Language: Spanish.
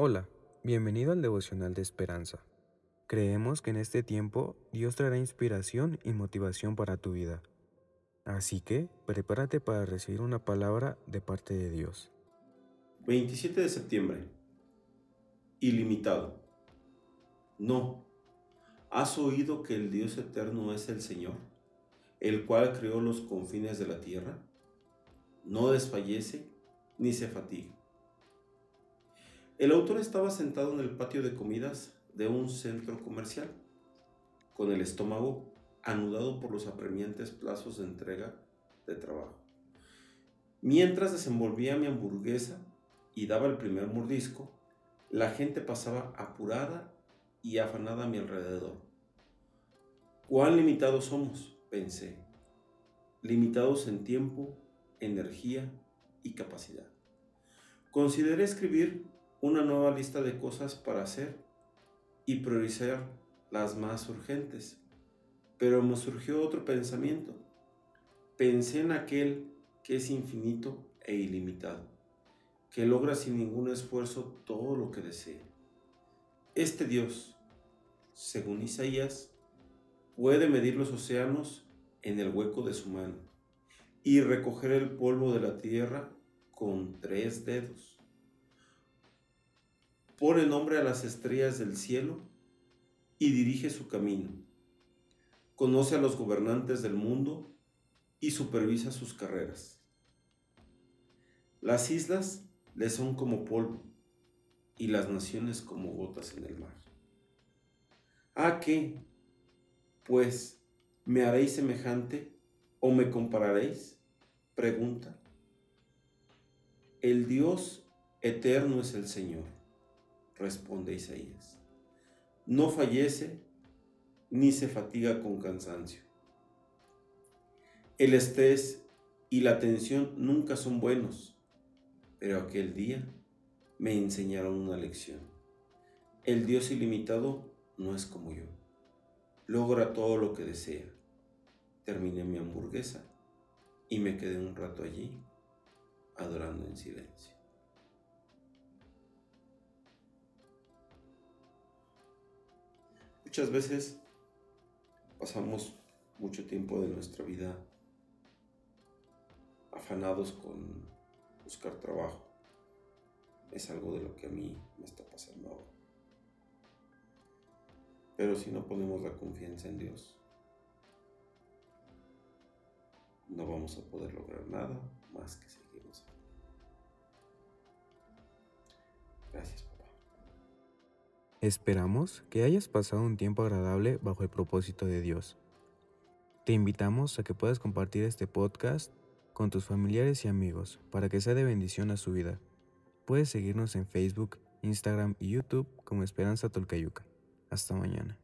Hola, bienvenido al devocional de esperanza. Creemos que en este tiempo Dios traerá inspiración y motivación para tu vida. Así que prepárate para recibir una palabra de parte de Dios. 27 de septiembre. Ilimitado. No. ¿Has oído que el Dios eterno es el Señor, el cual creó los confines de la tierra? No desfallece ni se fatiga. El autor estaba sentado en el patio de comidas de un centro comercial, con el estómago anudado por los apremiantes plazos de entrega de trabajo. Mientras desenvolvía mi hamburguesa y daba el primer mordisco, la gente pasaba apurada y afanada a mi alrededor. ¿Cuán limitados somos? pensé. Limitados en tiempo, energía y capacidad. Consideré escribir una nueva lista de cosas para hacer y priorizar las más urgentes. Pero me surgió otro pensamiento. Pensé en aquel que es infinito e ilimitado, que logra sin ningún esfuerzo todo lo que desee. Este Dios, según Isaías, puede medir los océanos en el hueco de su mano y recoger el polvo de la tierra con tres dedos. Pone nombre a las estrellas del cielo y dirige su camino. Conoce a los gobernantes del mundo y supervisa sus carreras. Las islas le son como polvo y las naciones como gotas en el mar. ¿A qué? Pues, ¿me haréis semejante o me compararéis? Pregunta. El Dios eterno es el Señor responde Isaías. No fallece ni se fatiga con cansancio. El estrés y la tensión nunca son buenos, pero aquel día me enseñaron una lección. El Dios ilimitado no es como yo. Logra todo lo que desea. Terminé mi hamburguesa y me quedé un rato allí adorando en silencio. Muchas veces pasamos mucho tiempo de nuestra vida afanados con buscar trabajo. Es algo de lo que a mí me está pasando ahora. Pero si no ponemos la confianza en Dios, no vamos a poder lograr nada más que seguirnos. Gracias. Esperamos que hayas pasado un tiempo agradable bajo el propósito de Dios. Te invitamos a que puedas compartir este podcast con tus familiares y amigos para que sea de bendición a su vida. Puedes seguirnos en Facebook, Instagram y YouTube como Esperanza Tolcayuca. Hasta mañana.